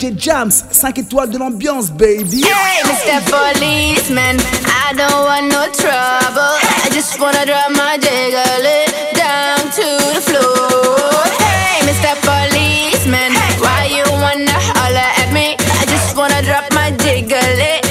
DJ Jams, 5 étoiles de l'ambiance, baby. Hey, Mr. Policeman, I don't want no trouble. I just wanna drop my jiggle down to the floor. Hey, Mr. Policeman, why you wanna holler at me? I just wanna drop my jiggle it.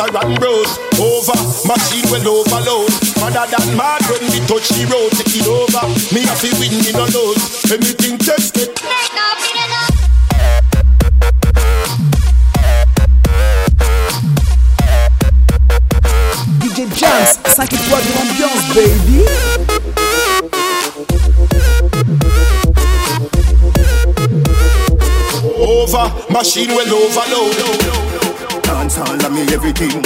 Test it, butter and bros. Over, machine well overload. Madder than mad when me touch the road, take it over. Me have to win, me no lose. Anything test it. DJ Jams, 5 étoiles de l'ambiance, baby. Over, machine well overload. Dance all me everything.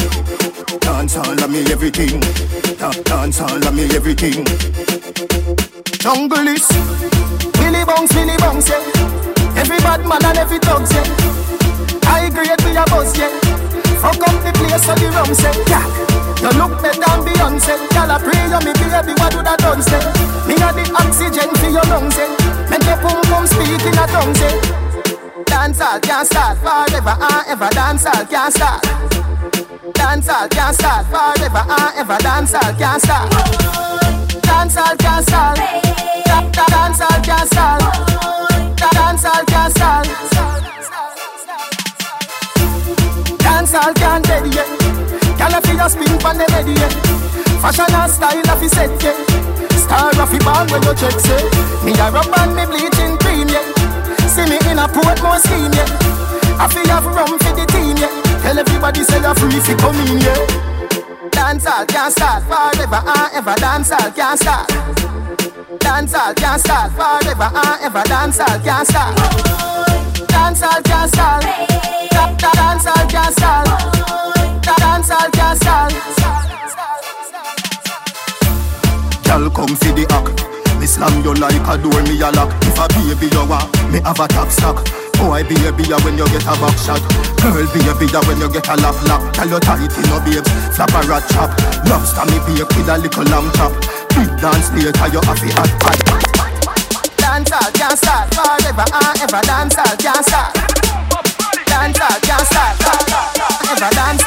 Dance all of me everything. Da- Dance all of me everything. Jungle is Billy Bounce, Billy Bounce, yeah. Every bad man and every thugs, yeah. High grade we a buzz, yeah. Fuck up the place of the rum, say, yeah. You look better than Beyonce. Girl, I pray you me baby, what do that done, say? Me a the oxygen for your lungs, yeah. Make your pum pum speak in a tongue, say. Dancehall can't start forever and ever. Dancehall can't start. Dancehall can't start forever and ever. Dancehall can't start. Dancehall can't da- Dancehall can't. Da- Dancehall can't start. Dancehall can't dead yet. Gyal fi a spin pon the bed yeah. Fashion and style a fi set yeah. Star a fi band when you check say. Me a rub and me bleaching cream yeah. See me in a Portmore scheme, yeah. I feel have rum for the. Tell everybody say you're free fi come in, yeah. Dancehall can't start forever and ever. Dancehall can't start. Dancehall can't start forever and ever. Dancehall can't start. Dancehall can't start. Da- da- Dancehall can't start. Da- Dancehall can't start. Girl, come for the act. Me slam you like a door, me a lock. If a baby you want, me have a top stock. Boy, baby, ya when you get a back shot. Girl, baby, ya when you get a lap lap. Tell you tight, you know, babes. Flap a rat chop. Lobster me bake with a little lamb chop. Big dance later, you have a hot hot. Dancehall can't start forever and ever. Dancehall can't start. Dancehall can't start. Ever dancehall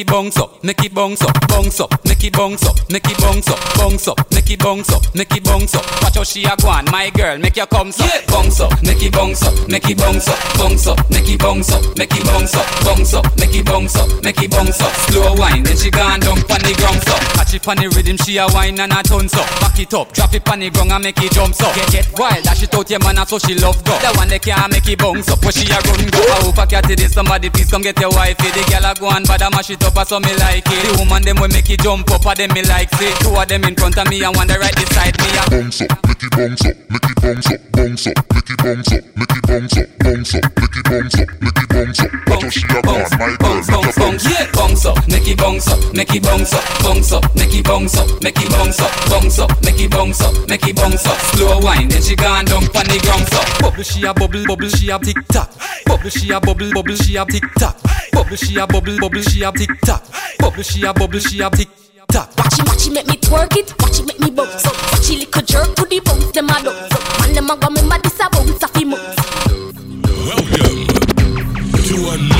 it up, she a go my girl, make your come up. Bounce up, make it bounce up, make it bounce up, bounce up, make it bounce up, make it bounce up, bounce up, make it bounce up, make it bounce up. Slow wine, then she gone down pon the ground up. Catch it pon the rhythm, she a wine and a tons up. Back it up, drop it pon the ground and make it jump up. Get get wild, dash it out your man, so she love go. The one that can't make it bounce up, where she a run go. I hope I catch it, somebody please come get your wifey. The girl a go on, bad a mash it up, so me like it. The woman them will make it jump up, a them me like it. Two of them in front of me and one the right beside me. A bounce up, make it bounce up, make it bounce up, bounce up, make it bounce up, make it bounce up, bounce up, make it bounce up, make it bounce up. Watch how she a gone, my girl, make her bounce. Yeah, bounce up, make it bounce up, make it bounce up, bounce up, make it bounce up, make it bounce up, bounce up, make it bounce up, make it bounce up. Slow wine, then she gone down pon the ground up. Bubble she a bubble, bubble she a tick tock. Bubble she a bubble, bubble she a tick tock. Bubble she a bubble, bubble she a tick tock. Bubble she a bubble she a tick tock. Watch it, watch it, make me twerk it. Watch it, make me bounce up. Watch it, little jerk to the bounce, them a up. Man, them a go me mad, this a bounce him up. Welcome to another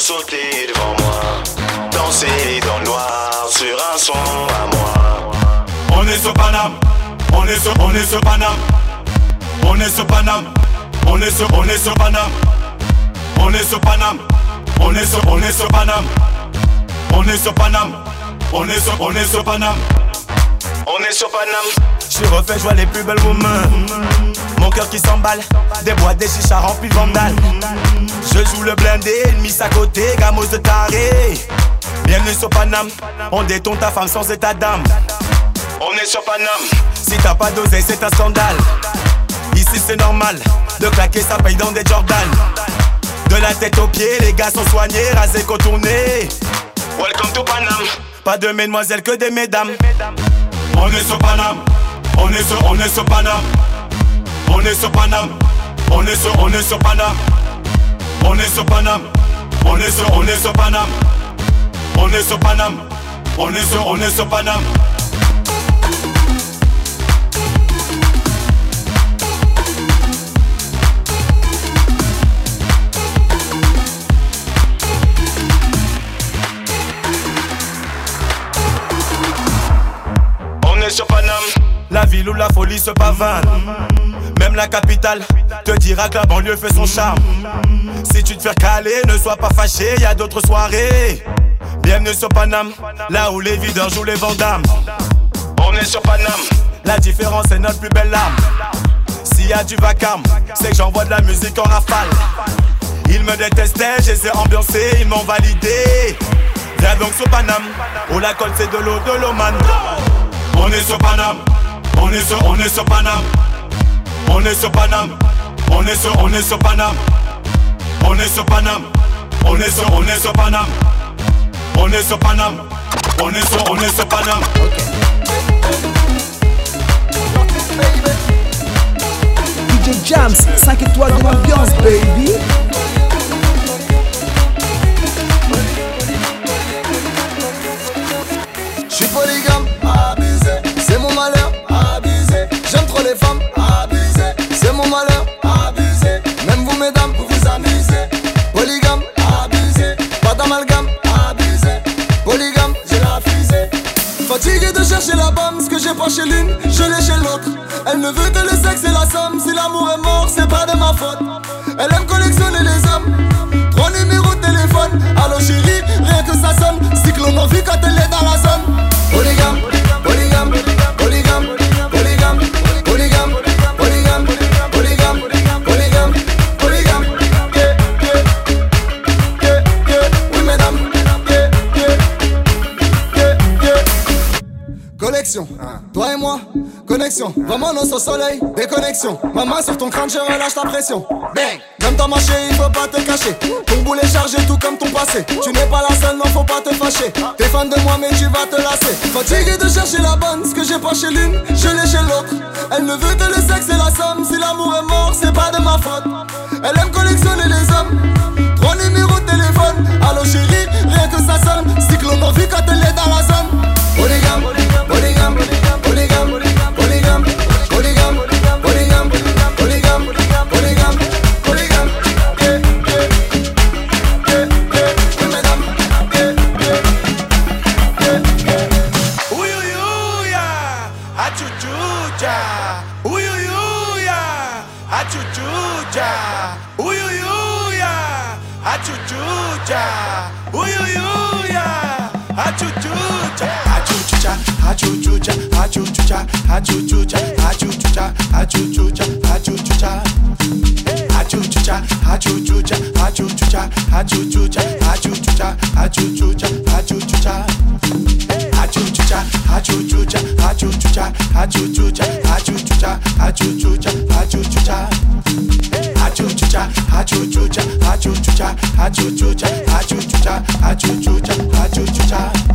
sauter devant moi, danser dans le noir sur un son à moi. On est sur Paname, on est sur, on est sur Paname, on est sur Paname, on est sur, on est sur Paname, on est sur Paname, on est sur, on est sur on est sur Paname, on est sur, on est sur Paname. On est sur Panam, J'suis refait, je les plus belles women. Mon cœur qui s'emballe, des bois, des chichas remplis de vandales. Je joue le blindé, mis à côté, gamos de taré. Bienvenue sur Panam, on détourne ta femme sans état d'âme. On est sur Panam, Si t'as pas dosé, c'est un scandale. Ici c'est normal, de claquer sa paye dans des Jordans. De la tête aux pieds, les gars sont soignés, rasés, contournés. Welcome to Panam Pas de mesdemoiselles que. Des mesdames. On est sur Paname, on est sur, on est sur Paname. On est sur Paname, on est sur, on est sur Paname. On est sur Paname, on est sur, on est sur Paname. On est sur Paname, on est sur, on est sur Paname. La ville où la folie se pavane. Même la capitale te dira que la banlieue fait son charme. Si tu te fais caler, ne sois pas fâché, y a d'autres soirées. Bienvenue sur Paname, là où les videurs jouent les vandames. On est sur Paname, la différence est notre plus belle arme. S'il y a du vacarme, c'est que j'envoie de la musique en rafale. Ils me détestaient, j'ai les ils m'ont validé. Viens donc sur Paname, où la colle c'est de l'eau de l'Oman. On est sur Paname, on est sur, on est sur Paname. On est sur Paname, on est sur, on est sur Paname. On est sur Paname, on est sur, on est sur Paname. On est sur Paname, on est sur, on est sur Paname. DJ Jams, 5 étoiles de l'ambiance, baby. J'suis polygame, J'aime trop les femmes, abusé, c'est mon malheur, abusé. Même vous, mesdames, vous vous amusez. Polygame, abusé, pas d'amalgame, abusé. Polygame, j'ai la fusée. Fatigué de chercher la bombe, ce que j'ai pas chez l'une, je l'ai chez l'autre. Elle ne veut que le sexe et la somme. Si l'amour est mort, c'est pas de ma faute. Elle aime collectionner les hommes. Trois numéros de téléphone. Allô chérie, rien que ça sonne. Cyclone en vie quand elle est dans la zone. Polygame, connexion. Vraiment non au soleil, déconnexion. Ma main sur ton crâne, je relâche la pression. Bang! Comme t'as marché, il faut pas te cacher. Ton boulet chargé, tout comme ton passé. Tu n'es pas la seule, non, faut pas te fâcher. T'es fan de moi, mais tu vas te lasser. Fatigué de chercher la bonne, ce que j'ai pas chez l'une, je l'ai chez l'autre. Elle ne veut que le sexe et la somme. Si l'amour est mort, c'est pas de ma faute. Elle aime collectionner les hommes. Trois numéros de téléphone. Allô chérie, rien que ça sonne. Cyclone en vie quand elle est dans la zone. Polygame, polygame, polygame, achuchucha, achuchucha, achuchucha, achuchucha, achuchucha. Achuchucha, achuchucha, achuchucha, achuchucha, achuchucha, achuchucha, achuchucha. Achuchucha, achuchucha, achuchucha, achuchucha, achuchucha, achuchucha, achuchucha. Achuchucha, achuchucha, achuchucha, achuchucha, achuchucha, achuchucha, achuchucha.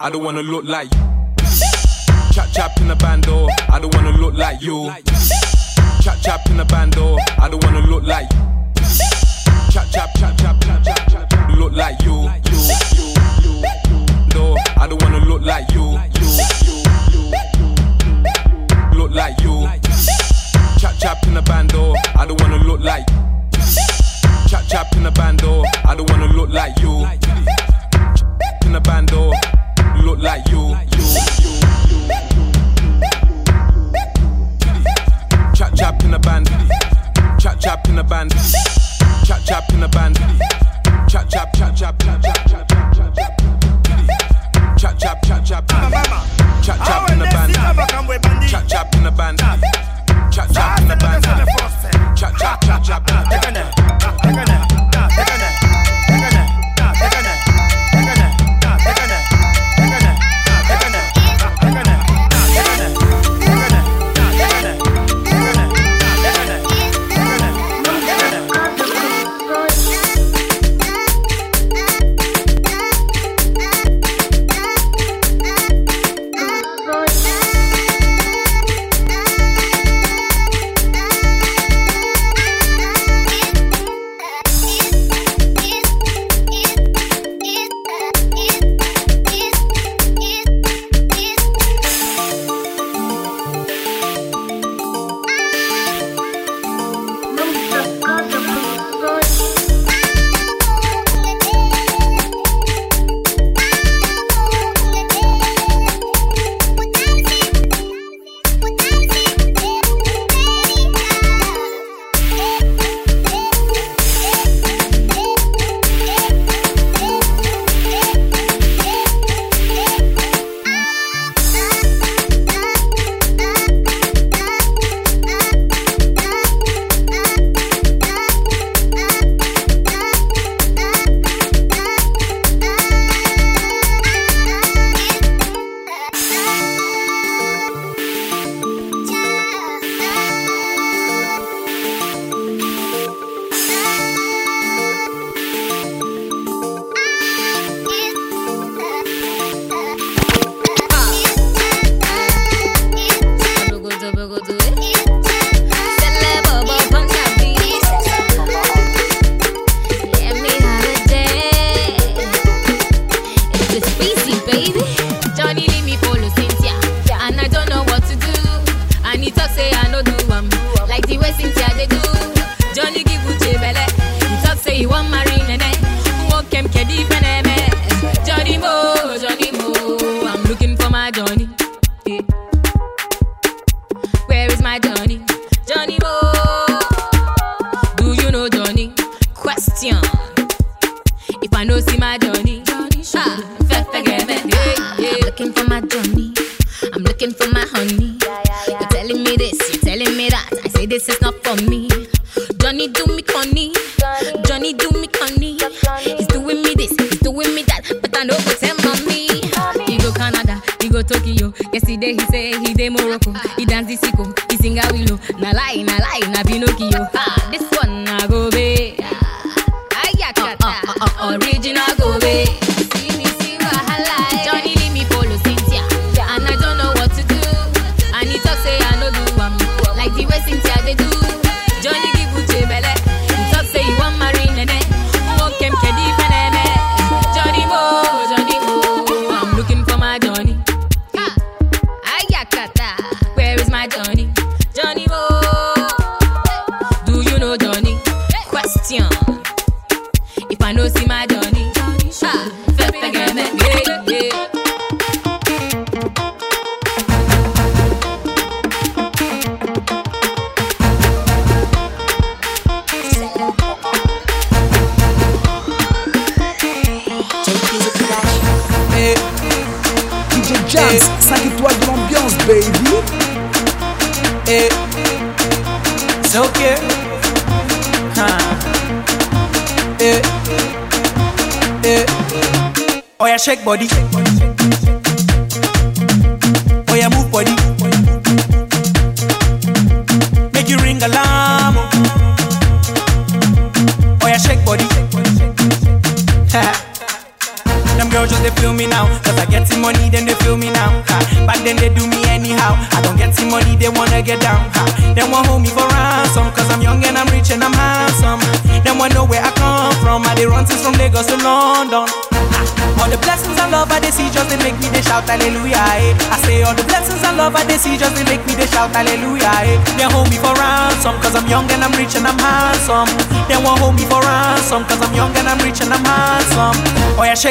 I don't wanna look like Chap in a band. Chap, chap, chap, chap, chap, chap.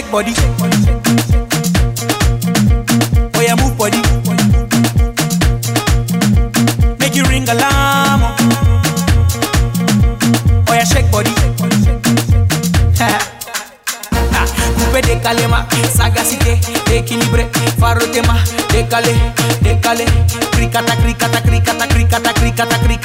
shake body. Oh yeah, move body. Make you ring alarm. Oh yeah, shake body. Coupé décalé ma sagacité équilibré faroté ma décalé décalé cricata cricata cricata cricata cricata cricata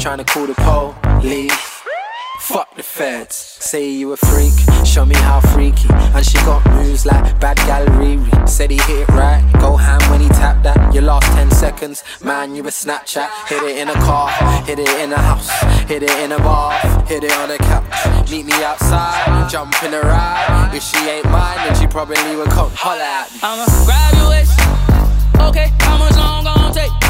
trying to call the police. Fuck the feds. Say you a freak, show me how freaky. And she got moves like bad gallery. Said he hit it right, go ham when he tapped that. Your last 10 seconds, man, you a Snapchat. Hit it in a car, hit it in a house, hit it in a bath, hit it on a couch. Meet me outside, jump in a ride. If she ain't mine, then she probably would come holler at me. I'm a graduation. Okay, how much long gonna take?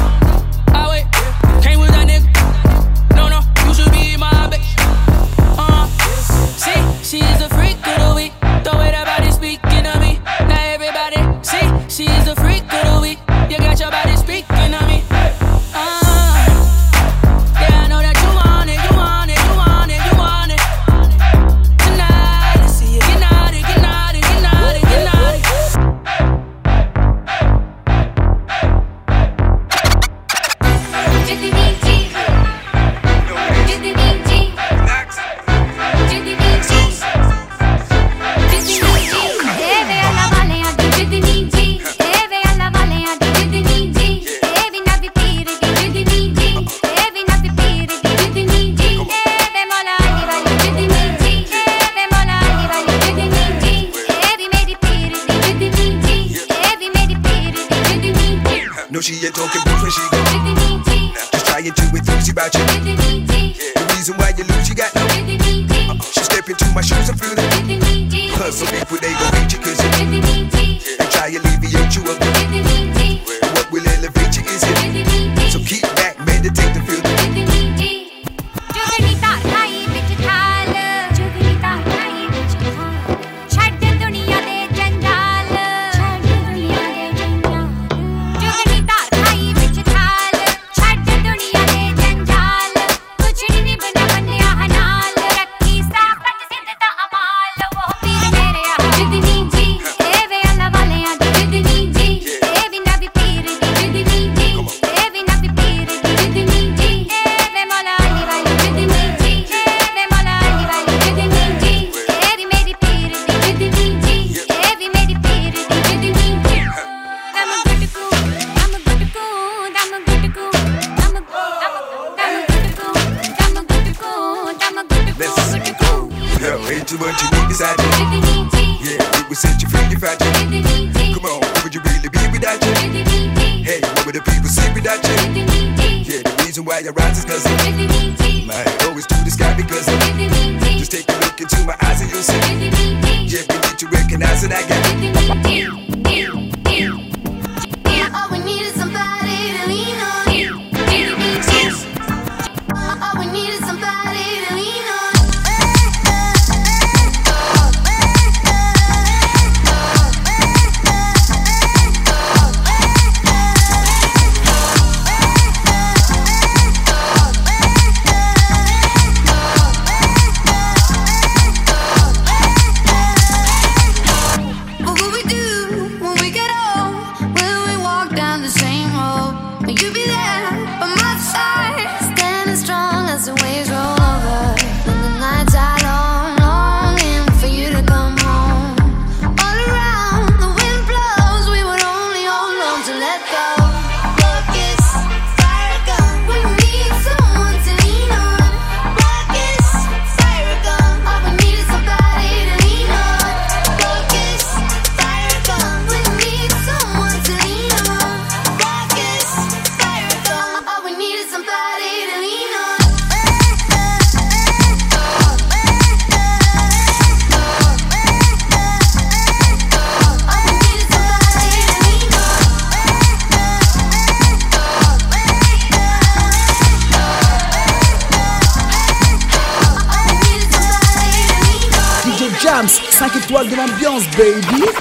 5 étoiles de l'ambiance, baby.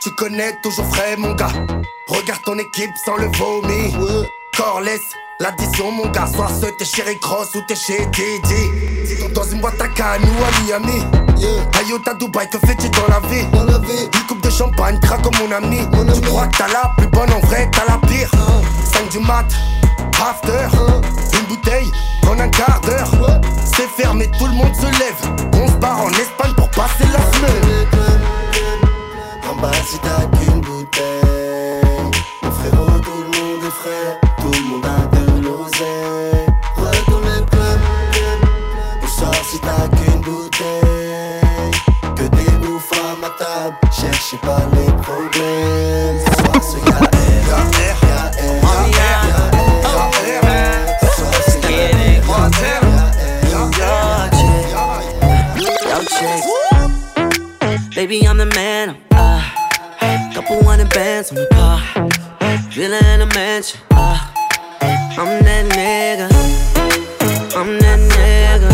Tu connais toujours frais mon gars. Regarde ton équipe sans le vomi. Corless, l'addition mon gars. Soit ce t'es chez Rick Ross ou t'es chez Didi. Dans une boîte à cannes ou à Miami. À Dubaï, que fais-tu dans la vie? Une coupe de champagne, craque comme mon ami. Tu crois que t'as la plus bonne en vrai, t'as la pire. 5 du mat, after. Une bouteille en un quart d'heure. C'est fermé, tout le monde se lève. On se barre en Espagne pour passer la semaine. Bas si t'as qu'une bouteille. Mon frérot tout le monde est frais Tout le monde a de l'oseille. Retourne le club On sort si t'as qu'une bouteille. Que des bouffes à ma table Cherchez pas les problèmes. Ce soir c'est y'a R Y'a R Y'a R Y'a R Y'a R Ce soir c'est y'a Yo, check. Baby, I'm the man. Couple hundred bands on the car. Villa in a mansion. Uh, I'm that nigga. I'm that nigga.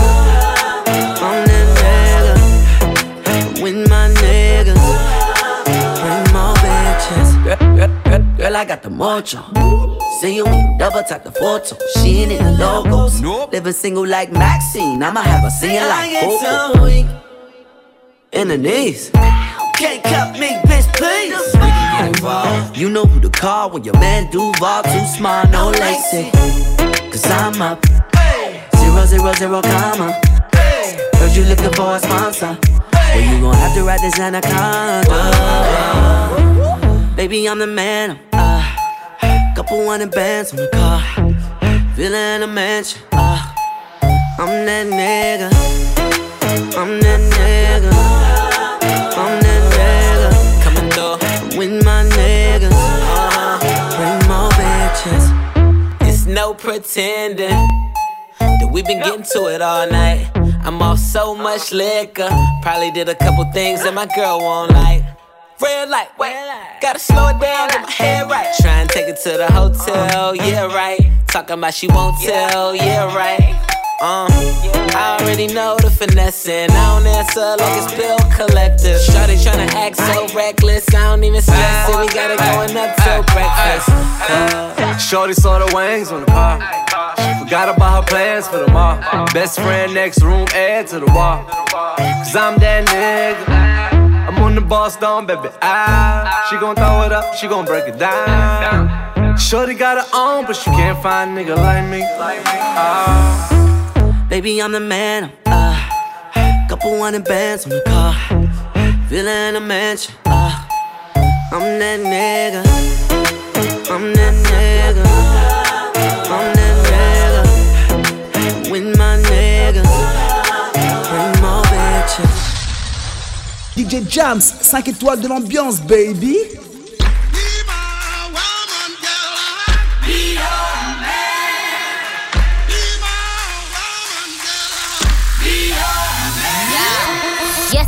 I'm that nigga. With my niggas. Bring more bitches. Girl, girl, girl, I got the mojo. See you double tap the photo. She ain't in the logos. Living single like Maxine. I'ma have her singing like Coco. In the knees. Can't cut me, bitch, please. You know who to call when your man do Duval too smart, no lacy. Cause I'm up. Zero, zero, zero, comma. Heard you looking for a sponsor. Well, you gon' have to ride this anaconda. Baby, I'm the man. Uh, couple hundred bands on the car. Villa in a mansion. Uh, I'm that nigga. I'm that nigga. No pretending that we've been getting to it all night. I'm off so much liquor. Probably did a couple things that my girl won't like. Red light, wait, gotta slow it down, get my head right. Try and take it to the hotel, yeah, right. Talking about she won't tell, yeah, right. Uh, I already know the finessing. I don't answer like it's bill collector. Shawty tryna act so reckless. I don't even stress it. We got it going up till breakfast. Uh, Shorty saw the wings on the car. She forgot about her plans for tomorrow. Best friend next room, add to the wall. Cause I'm that nigga. I'm on the boss down, baby. Ah, she gon' throw it up, she gon' break it down. Shorty got her own, but she can't find a nigga like me. Ah. Baby, I'm the man. Uh, couple hundred on the car. In a mansion. Uh, I'm that nigga. I'm that nigga. I'm that nigga. My. DJ Jams, 5 étoiles de l'ambiance, baby.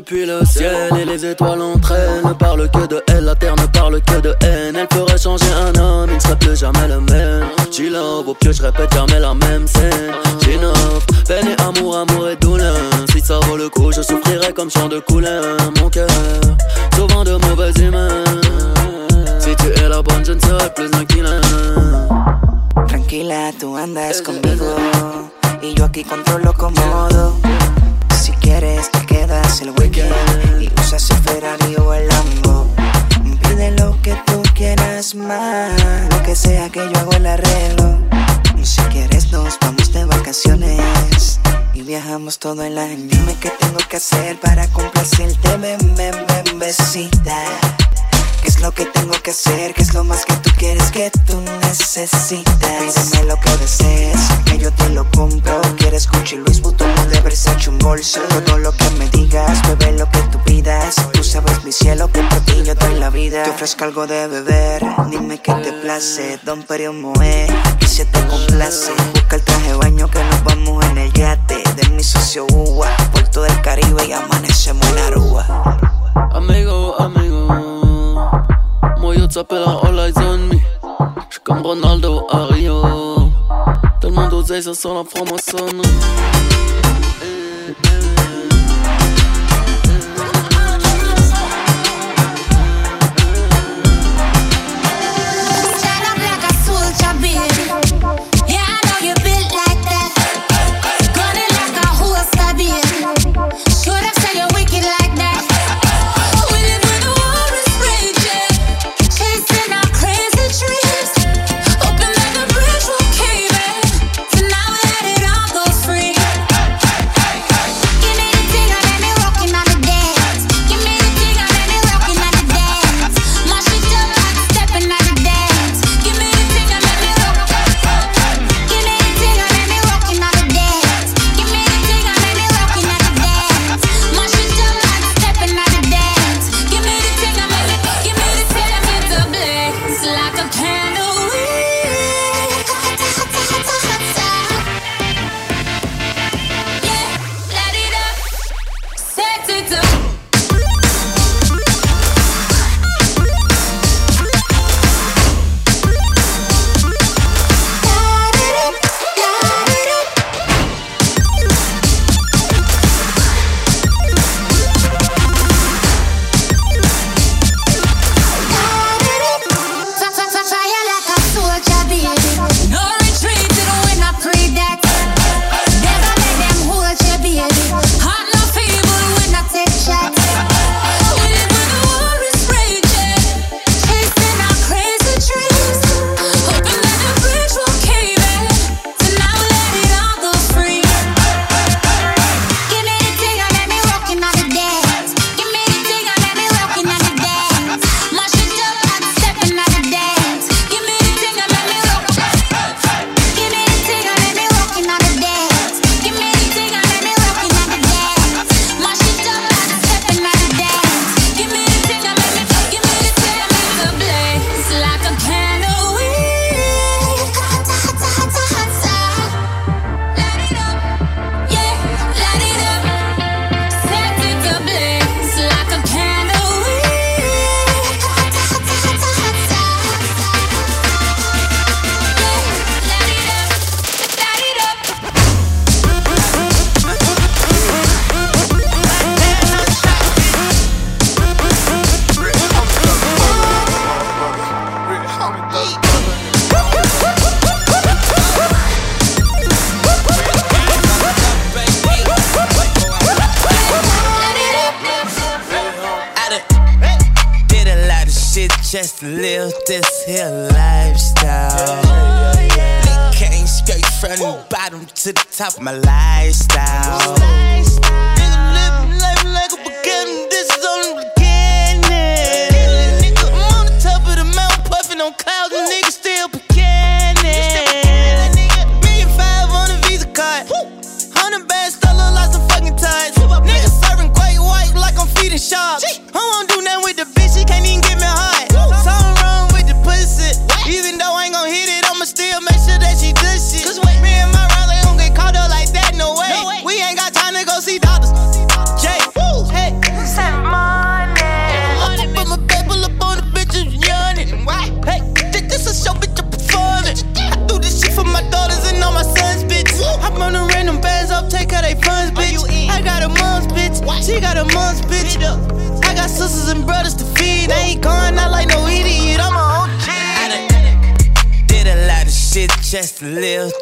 depuis le ciel et les étoiles entre elles ne parlent que de elle, la terre ne parle que de haine. Elle ferait changer un homme, il ne serait plus jamais le même. Love, au pied je répète jamais la même scène. J'innove, peine et amour, amour et douleur. Si ça vaut le coup, je souffrirai comme chant de couleur. Ofrezco algo de beber, dime qué te place. Don Perio Moe, y se te complace. Busca el traje de baño que nos vamos en el yate. De mi socio Uwa, por todo el Caribe y amanecemos en Aruba. Amigo, amigo Moi yo t'appelle all eyes on me comme Ronaldo à Rio Tellement d'oseille, ça sent la franc-maçonnerie to the top, my lifestyle.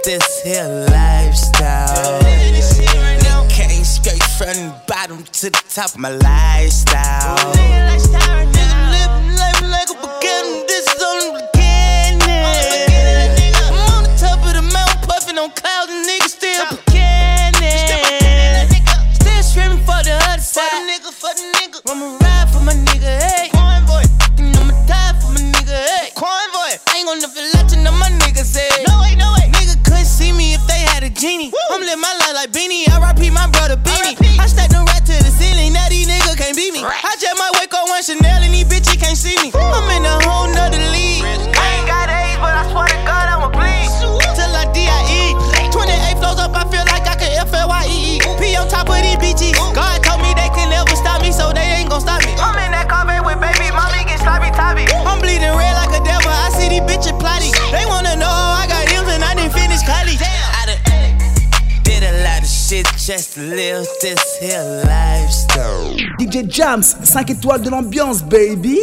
this here lifestyle. Came straight from the bottom to the top of my lifestyle. Living life like a this is only beginning. I'm on the top of the mountain, on clouds. DJ Jams, 5 étoiles de l'ambiance, baby.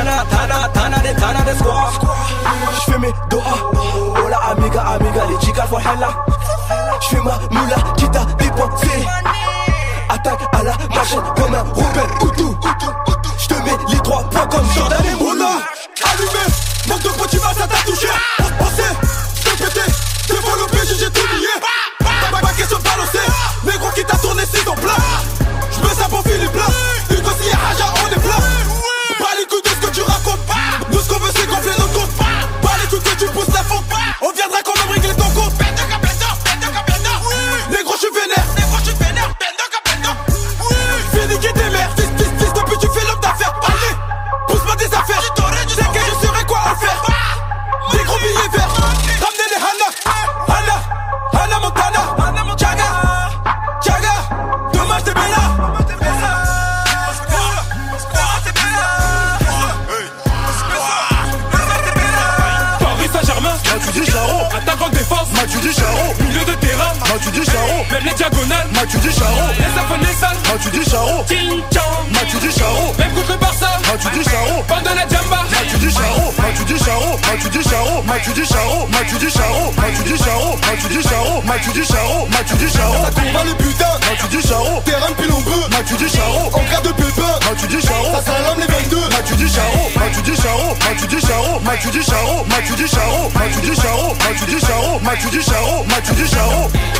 Tana, Tana, Tana, des Tana. J'fais mes doigts. Hola, amiga, amiga, les chicas font hella. J'fais ma moula, quitte à dépenser. Attaque à la machine comme un Robin Outou. J'te mets les trois points comme Jordan. tu dis charo, ma tu dis charo, ma tu dis charo, ma tu dis charo, ma tu dis charo, ma tu dis charo, ma tu dis charo. Ça combat les putains, ma tu dis charo, terrain pile en bleu, ma tu dis charo, en cas de pépin, ma tu dis charo, ça salame les 22, ma tu dis charo, ma tu dis charo, ma tu dis charo, ma tu dis charo, ma tu dis charo, ma tu dis charo, ma tu dis charo, ma tu dis charo, ma tu dis charo.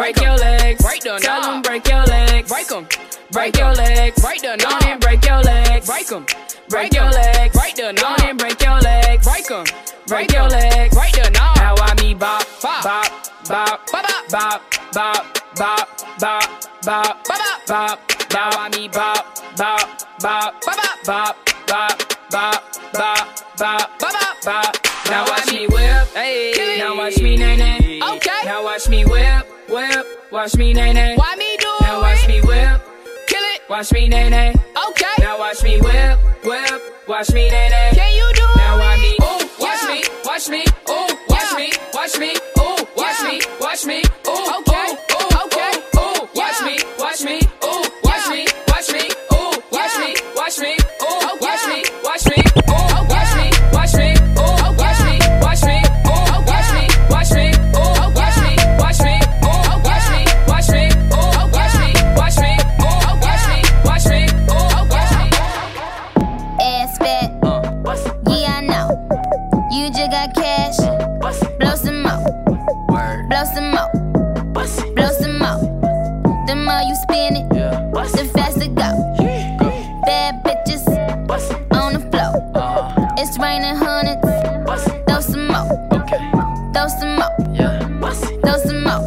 break your legs. Break them. Tell them break your legs. Break them. Break your legs. Break them. down and break your legs. Break them. Break your legs. Break them. down and break your legs. Break them. Break your legs. Break them. Now I me bop, bop, bop, bop, bop, bop, bop, bop, bop, bop, bop, bop. Now I me bop, bop, bop, bop, bop, bop, bop, bop, bop, bop, bop, bop. Now watch me whip. Hey. Now watch me nay nay. Okay. Now watch me whip, whip. Watch me nay nay. Why me do now it? Now watch me whip. Kill it. Watch me nay nay. Okay. Now watch me whip, whip. Watch me nay nay. Can you do now it? Now watch me. Ooh, watch yeah. me, watch me. Ooh. Blow some more. Blow some more. The more you spin it, the faster go. Bad bitches on the floor. Uh-huh. It's raining hundreds. Throw some more. Throw some more. Throw some more.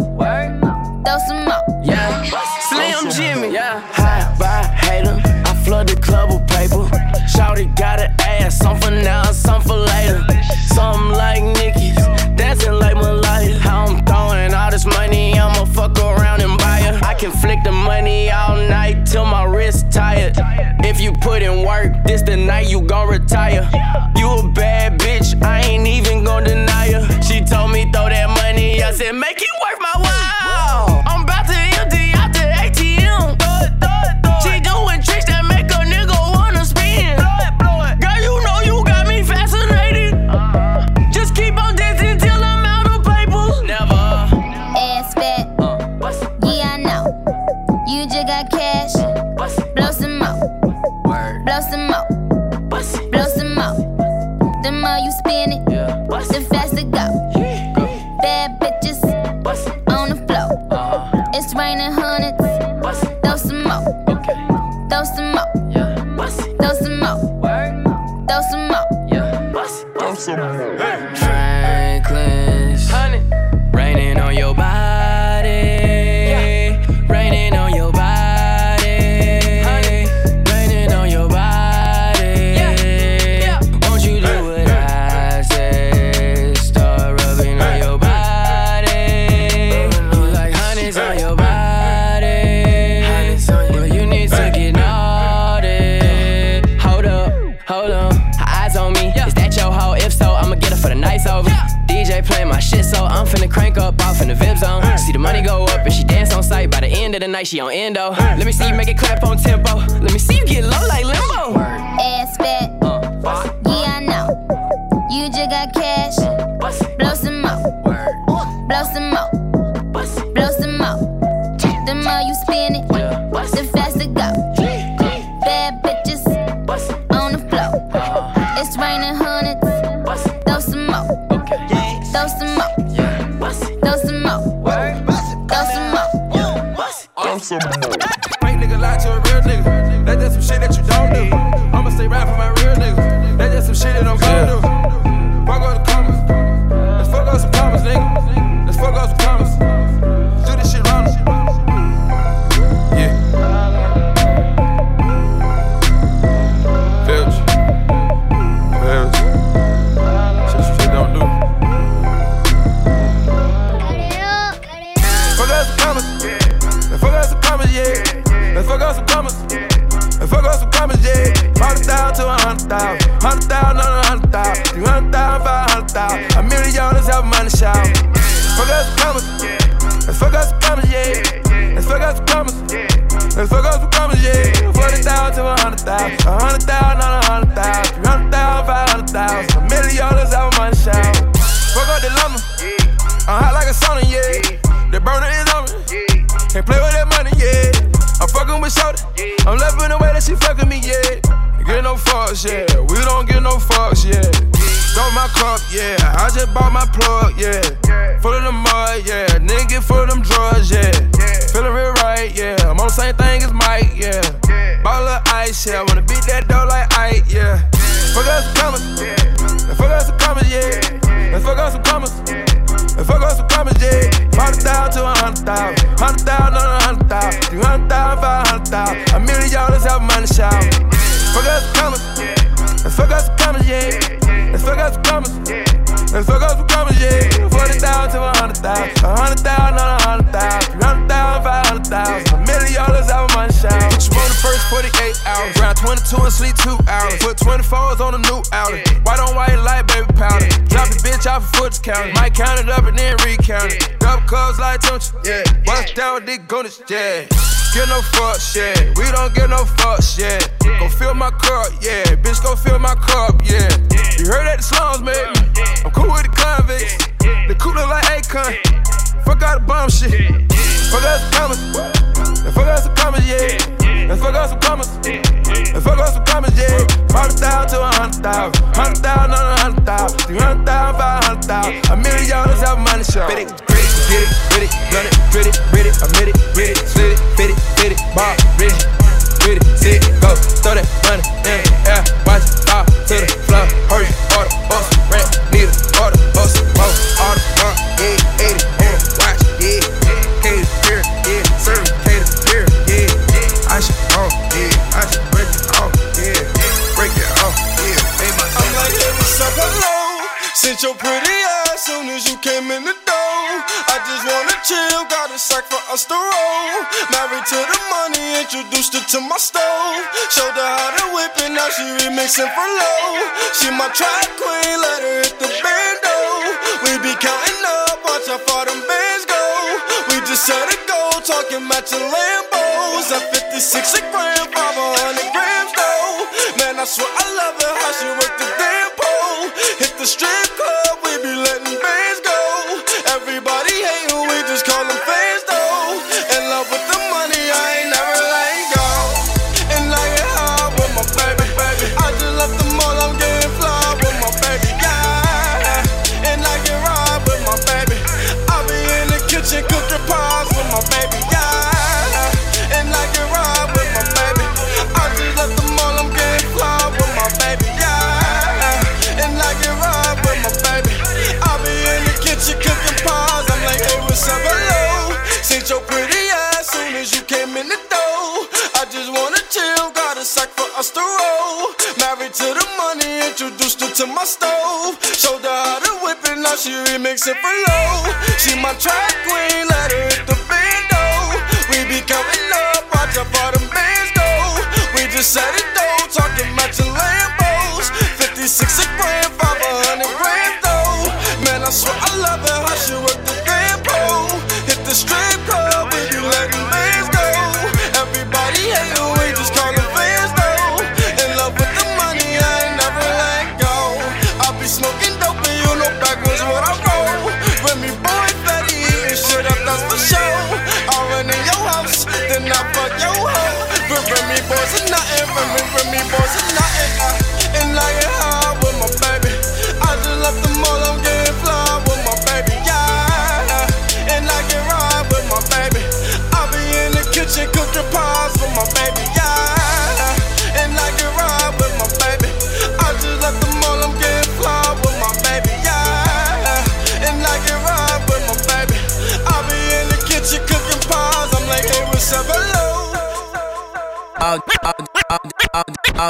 Throw some more. Yeah, Slim Jxmmi. High by hater. I flood the club with paper. Shouty got an ass, some for now, some for later. Something like till my wrist tired. If you put in work, this the night you gon' retire. You a bad bitch, I ain't even gon' deny her. She told me throw that money, I said make it some more. Blow some more. The more you spin it, the faster go. Bad bitches on the floor. It's raining hundreds. Throw some more. Throw some more. Throw some more. Throw some more. Franklin's money go up and she dance on sight. By the end of the night, she on endo. Let me see you make it clap on tempo. Let me see you get low like limbo. Ass fat. Uh, yeah, I know. You just got cash. Blow some with. I'm loving the way that she fucking me, yeah. Get no fucks, yeah. We don't get no fucks, yeah. Throw my cup, yeah. I just bought my plug, yeah. Full of the mud, yeah. Nigga full of them drugs, yeah. Feeling real right, yeah. I'm on the same thing as Mike, yeah. Ball of ice, yeah. Wanna beat that dough like Ike, yeah. Fuck us some comments. Let's fuck us some comments, yeah. Let's fuck us some comments. Let's fuck us some comments, yeah. Forty thousand to a hundred thousand. Hundred thousand on a hundred thousand. Three hundred thousand, five hundred thousand. A million dollars have money shout. Fuck us some comments. Let's fuck us some comments, yeah. Let's fuck us some comments. Let's fuck us some comments, yeah. Forty thousand to a hundred thousand. A hundred thousand on a hundred thousand. Three hundred thousand, five hundred thousand. A million dollars have money shout. Put you on the first 48 hours. Round hours. Put 24s on a new outlet. White on white like baby powder. Drop the bitch off a foot count. Might count it up and then recount it. Double cups like Tunch. Yeah. Bust down with Dick Gunners. Yeah. Get no fuck shit. We don't get no fuck shit. Go fill my cup, yeah. Bitch, go fill my cup, yeah. You heard that the slums made. I'm cool with the convicts. The cool look like Akon. Fuck out the bomb shit. Fuck out some commas. And fuck out some commas, yeah. And fuck out some commas. And fuck out some commas, yeah. Hundred thousand to a hundred thousand. Hundred thousand on a hundred thousand. Three hundred thousand, five hundred thousand. A million dollars have money show. Fit it, grit it, get it, with it, run it, grit it, grit it, admit it, with it, slit it, fit it, fit it, rich, with it, sit it, go, throw that money in the air, watch it fall to the floor, hurry, order, bus, rent, need a order, Since your pretty ass soon as you came in the door. I just wanna chill, got a sack for us to roll. Married to the money, introduced her to my stove. Showed her how to whip it, now she remixing for low. She my track queen, let her hit the bando. We be counting up, watch how far them. We just set a goal, talking matching Lambos. At 56 a gram, 500 grams though. Man, I swear I love her, how she work the damn pole. Hit the strip club, we be letting bands she for low. She my track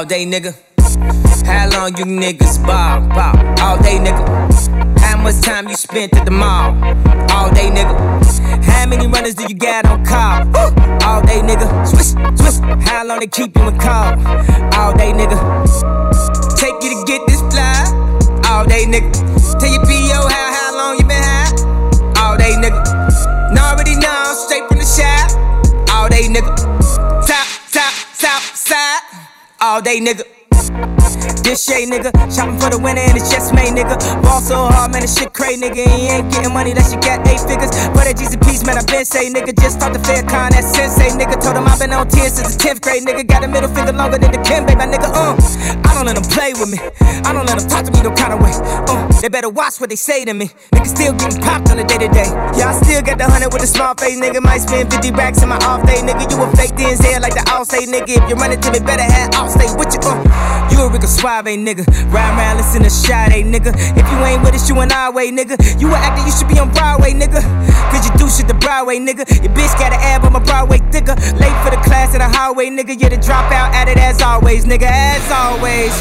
all, day, nigga. How long you niggas ball, ball? All day, nigga. How much time you spent at the mall? All day, nigga. How many runners do you got on call? All day, nigga. Swish, swish. How long they keep you in call? All day, nigga. Take you to get this fly? All day, nigga. Tell your PO how, how long you been high? All day, nigga. Already know, straight from the shop. All day, nigga. All day, nigga. This shade, nigga. Shopping for the winner and it's just made, nigga. Ball so hard, man, this shit crazy, nigga. He ain't getting money, that shit got eight figures. But at P's, man, I been say, nigga. Just talked to Farrakhan, that sensei, nigga. Told him i been on 10 since the 10th grade, nigga. Got a middle finger longer than the Kim, baby, nigga. Uh, I don't let them play with me. I don't let them talk to me no kind of way. Uh, they better watch what they say to me. Nigga still getting popped on the day to day. Yeah, I still got the hundred with a small face, nigga. Might spend 50 racks in my off day, nigga. You a fake DNZ like the all say, nigga. If you run to me, better have all stay with you. Uh, you a Rico Suave, nigga. Ride around, listen to Sade, nigga. If you ain't with us, you an our way, nigga. You an actor, you should be on Broadway, nigga. Cause you do shit the Broadway, nigga. Your bitch got an ab, I'm a Broadway thicker. Late for the class in the highway, nigga. You're the dropout at it as always, nigga. As always.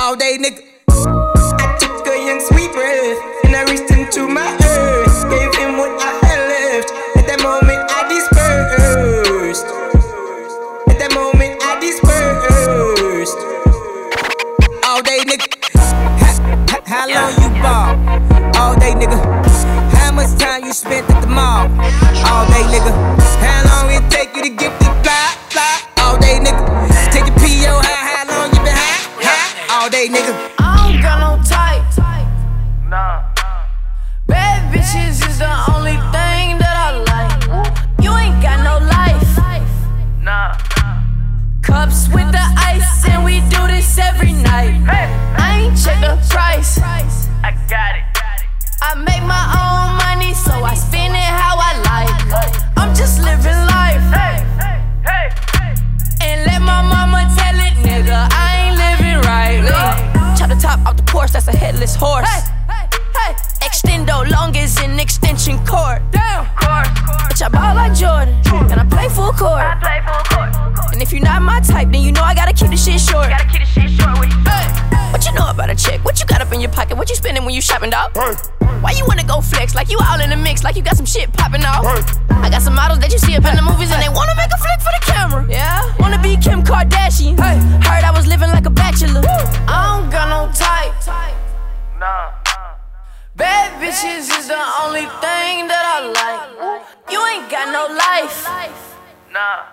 All day, nigga. I took a young sweet breath and I reached into my you spent at the mall. All day, nigga. How long it take you to get the fly, fly? All day, nigga. Take your PO how how long you been high, high? All day, nigga. I don't got no type. Nah. Bad bitches is the only thing that I like. You ain't got no life. Nah. Cups with the ice, and we do this every night. I ain't check the price. I got it. I make my own money, so I spend it how I like. I'm just living life. And let my mama tell it, nigga, I ain't living right. Chop the top off the Porsche, that's a headless horse. Hey. Extendo, long as an extension cord. Damn. Court. Bitch, I ball like Jordan. And I play full court. I play full court. And if you're not my type, then you know I gotta keep the shit short. Gotta keep the shit short with you. Hey. What you know about a chick? What you got up in your pocket? What you spending when you shopping, dog? Why you wanna go flex? Like you all in the mix, like you got some shit popping off. I got some models that you see up in the movies and they wanna make a flick for the camera. Yeah? Wanna be Kim Kardashian. Heard I was living like a bachelor. I don't got no type. Nah. Bad bitches is the only thing that I like. You ain't got no life. Nah.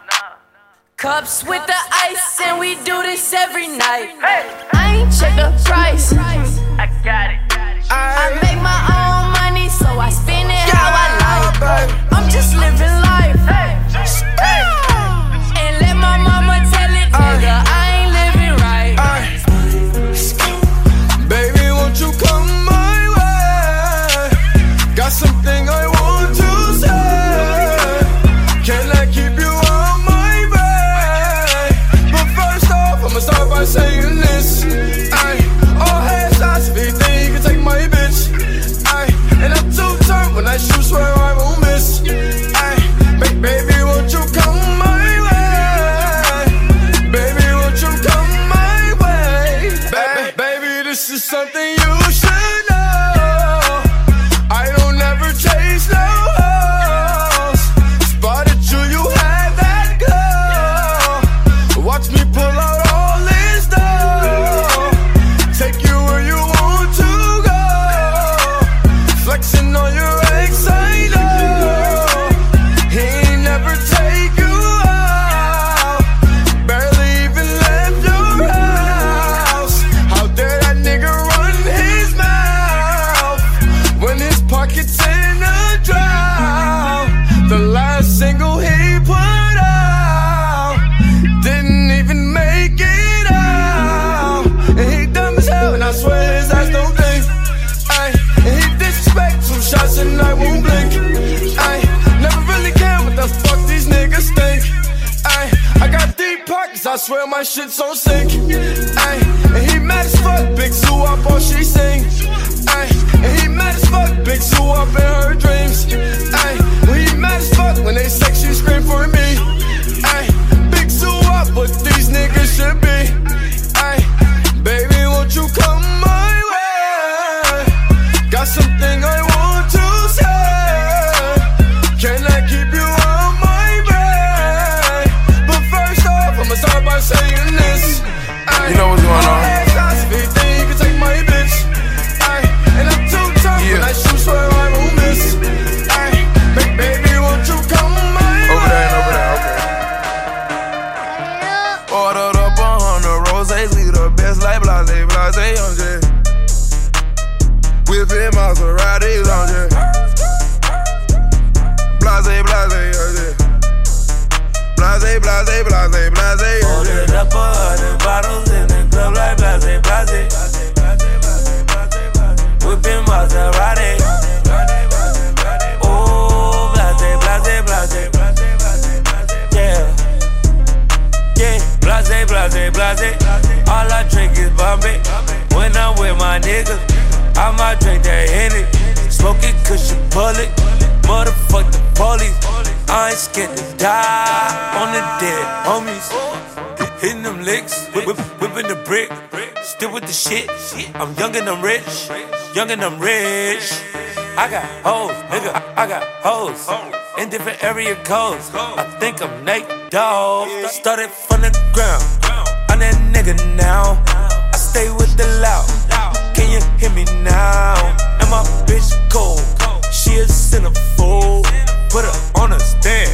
Cups with the ice, and we do this every night. I ain't check the price. I got it. I make my own I swear my shit. I'm young and I'm rich. Young and I'm rich. I got hoes, nigga. I, got hoes in different area codes. I think I'm Nate Dogg. Started from the ground. I'm that nigga now. I stay with the loud. Can you hear me now? And my bitch cold. She a centerfold. Put her on a stand.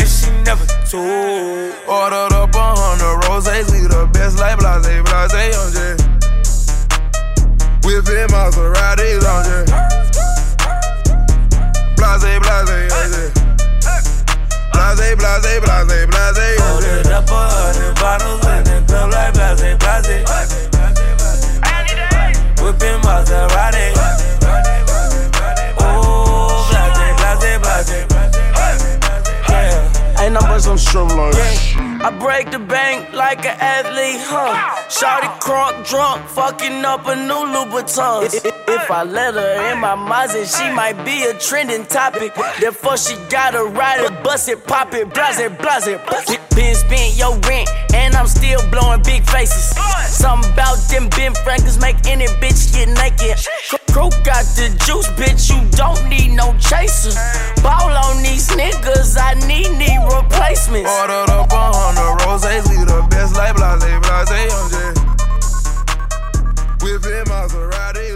And she never told. Ordered up a hundred roses, we the best like blase, blase, on J. Whipping Maseratis on J. Blase, blase, on Blase, blase, blase, blase, on J. Ordered up a hundred bottles in the club like blase, blase. Whipping Maserati. Oh, blase, blase, blase. Yeah. Ain't nothing but some streamlines. Yeah. I break the bank like an athlete, huh? Shawty crunk drunk, fucking up a new Louboutin. If I let her in my Mazda, she might be a trending topic. Therefore, she gotta ride it, bust it, pop it, blase it, blase it. Been spent your rent, and I'm still blowing big faces. Something about them Ben Franklin's make any bitch get naked. Croak got the juice, bitch, you don't need no chaser. Ball on these niggas, I need need replacements. Ordered up a hundred roses, we the best like blase, blase, I'm just whipping Maserati.